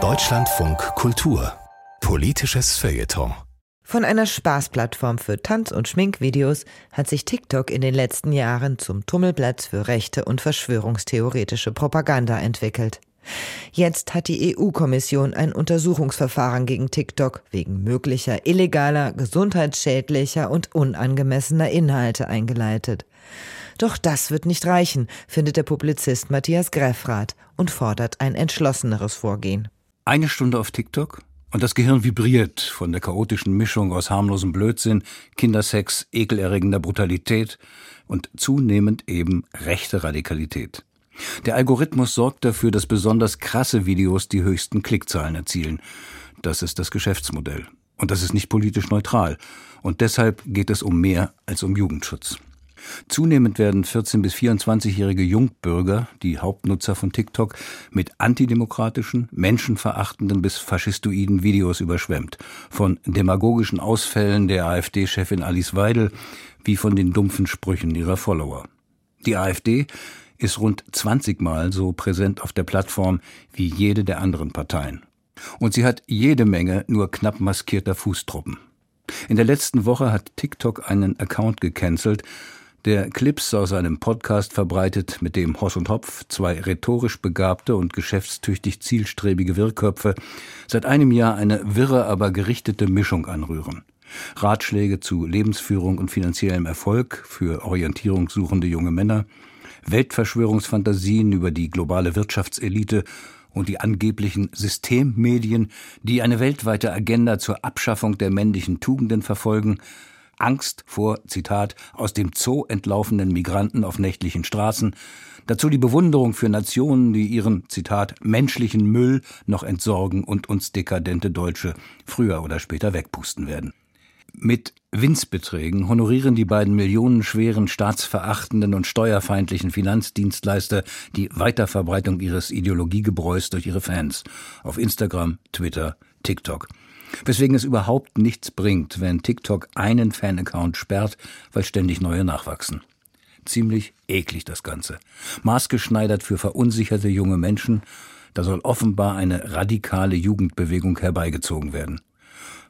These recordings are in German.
Deutschlandfunk Kultur Politisches Feuilleton von einer Spaßplattform für Tanz- und Schminkvideos hat sich TikTok in den letzten Jahren zum Tummelplatz für rechte und verschwörungstheoretische Propaganda entwickelt. Jetzt hat die EU-Kommission ein Untersuchungsverfahren gegen TikTok wegen möglicher illegaler, gesundheitsschädlicher und unangemessener Inhalte eingeleitet. Doch das wird nicht reichen, findet der Publizist Matthias Greffrath und fordert ein entschlosseneres Vorgehen. Eine Stunde auf TikTok und das Gehirn vibriert von der chaotischen Mischung aus harmlosem Blödsinn, Kindersex, ekelerregender Brutalität und zunehmend eben rechte Radikalität. Der Algorithmus sorgt dafür, dass besonders krasse Videos die höchsten Klickzahlen erzielen. Das ist das Geschäftsmodell. Und das ist nicht politisch neutral. Und deshalb geht es um mehr als um Jugendschutz. Zunehmend werden 14- bis 24-jährige Jungbürger, die Hauptnutzer von TikTok, mit antidemokratischen, menschenverachtenden bis faschistoiden Videos überschwemmt. Von demagogischen Ausfällen der AfD-Chefin Alice Weidel wie von den dumpfen Sprüchen ihrer Follower. Die AfD ist rund 20 Mal so präsent auf der Plattform wie jede der anderen Parteien. Und sie hat jede Menge nur knapp maskierter Fußtruppen. In der letzten Woche hat TikTok einen Account gecancelt, der Clips aus einem Podcast verbreitet, mit dem Hoss und Hopf, zwei rhetorisch begabte und geschäftstüchtig zielstrebige Wirrköpfe, seit einem Jahr eine wirre, aber gerichtete Mischung anrühren. Ratschläge zu Lebensführung und finanziellem Erfolg für orientierungssuchende junge Männer, Weltverschwörungsfantasien über die globale Wirtschaftselite und die angeblichen Systemmedien, die eine weltweite Agenda zur Abschaffung der männlichen Tugenden verfolgen, Angst vor, Zitat, aus dem Zoo entlaufenden Migranten auf nächtlichen Straßen, dazu die Bewunderung für Nationen, die ihren, Zitat, menschlichen Müll noch entsorgen und uns dekadente Deutsche früher oder später wegpusten werden. Mit Winzbeträgen honorieren die beiden millionenschweren, staatsverachtenden und steuerfeindlichen Finanzdienstleister die Weiterverbreitung ihres Ideologiegebräus durch ihre Fans auf Instagram, Twitter, TikTok. Weswegen es überhaupt nichts bringt, wenn TikTok einen Fan-Account sperrt, weil ständig neue nachwachsen. Ziemlich eklig das Ganze. Maßgeschneidert für verunsicherte junge Menschen, da soll offenbar eine radikale Jugendbewegung herbeigezogen werden.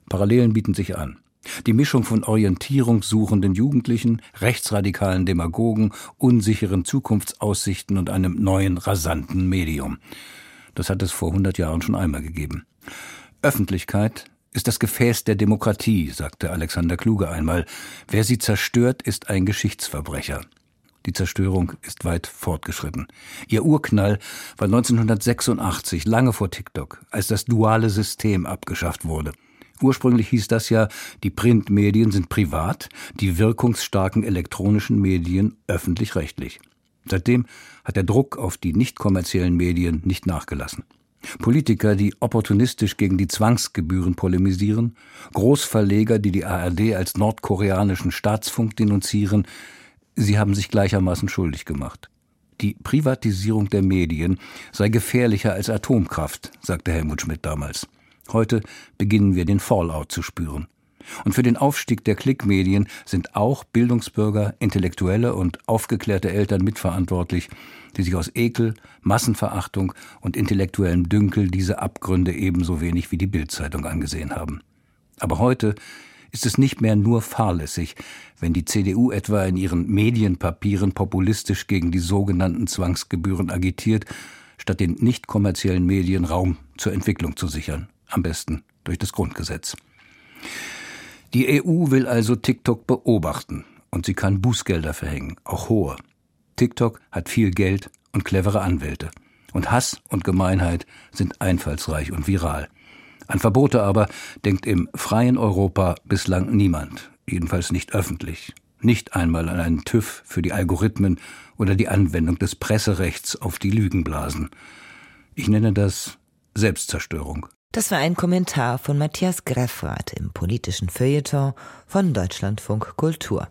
Parallelen bieten sich an. Die Mischung von orientierungssuchenden Jugendlichen, rechtsradikalen Demagogen, unsicheren Zukunftsaussichten und einem neuen, rasanten Medium. Das hat es vor 100 Jahren schon einmal gegeben. Öffentlichkeit ist das Gefäß der Demokratie, sagte Alexander Kluge einmal. Wer sie zerstört, ist ein Geschichtsverbrecher. Die Zerstörung ist weit fortgeschritten. Ihr Urknall war 1986, lange vor TikTok, als das duale System abgeschafft wurde. Ursprünglich hieß das ja, die Printmedien sind privat, die wirkungsstarken elektronischen Medien öffentlich-rechtlich. Seitdem hat der Druck auf die nicht kommerziellen Medien nicht nachgelassen. Politiker, die opportunistisch gegen die Zwangsgebühren polemisieren, Großverleger, die die ARD als nordkoreanischen Staatsfunk denunzieren, sie haben sich gleichermaßen schuldig gemacht. Die Privatisierung der Medien sei gefährlicher als Atomkraft, sagte Helmut Schmidt damals. Heute beginnen wir den Fallout zu spüren. Und für den Aufstieg der Klickmedien sind auch Bildungsbürger, Intellektuelle und aufgeklärte Eltern mitverantwortlich, die sich aus Ekel, Massenverachtung und intellektuellem Dünkel diese Abgründe ebenso wenig wie die Bildzeitung angesehen haben. Aber heute ist es nicht mehr nur fahrlässig, wenn die CDU etwa in ihren Medienpapieren populistisch gegen die sogenannten Zwangsgebühren agitiert, statt den nicht kommerziellen Medien Raum zur Entwicklung zu sichern, am besten durch das Grundgesetz. Die EU will also TikTok beobachten und sie kann Bußgelder verhängen, auch hohe. TikTok hat viel Geld und clevere Anwälte. Und Hass und Gemeinheit sind einfallsreich und viral. An Verbote aber denkt im freien Europa bislang niemand, jedenfalls nicht öffentlich. Nicht einmal an einen TÜV für die Algorithmen oder die Anwendung des Presserechts auf die Lügenblasen. Ich nenne das Selbstzerstörung. Das war ein Kommentar von Matthias Greffrath im politischen Feuilleton von Deutschlandfunk Kultur.